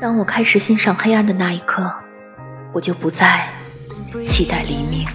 当我开始欣赏黑暗的那一刻，我就不再期待黎明。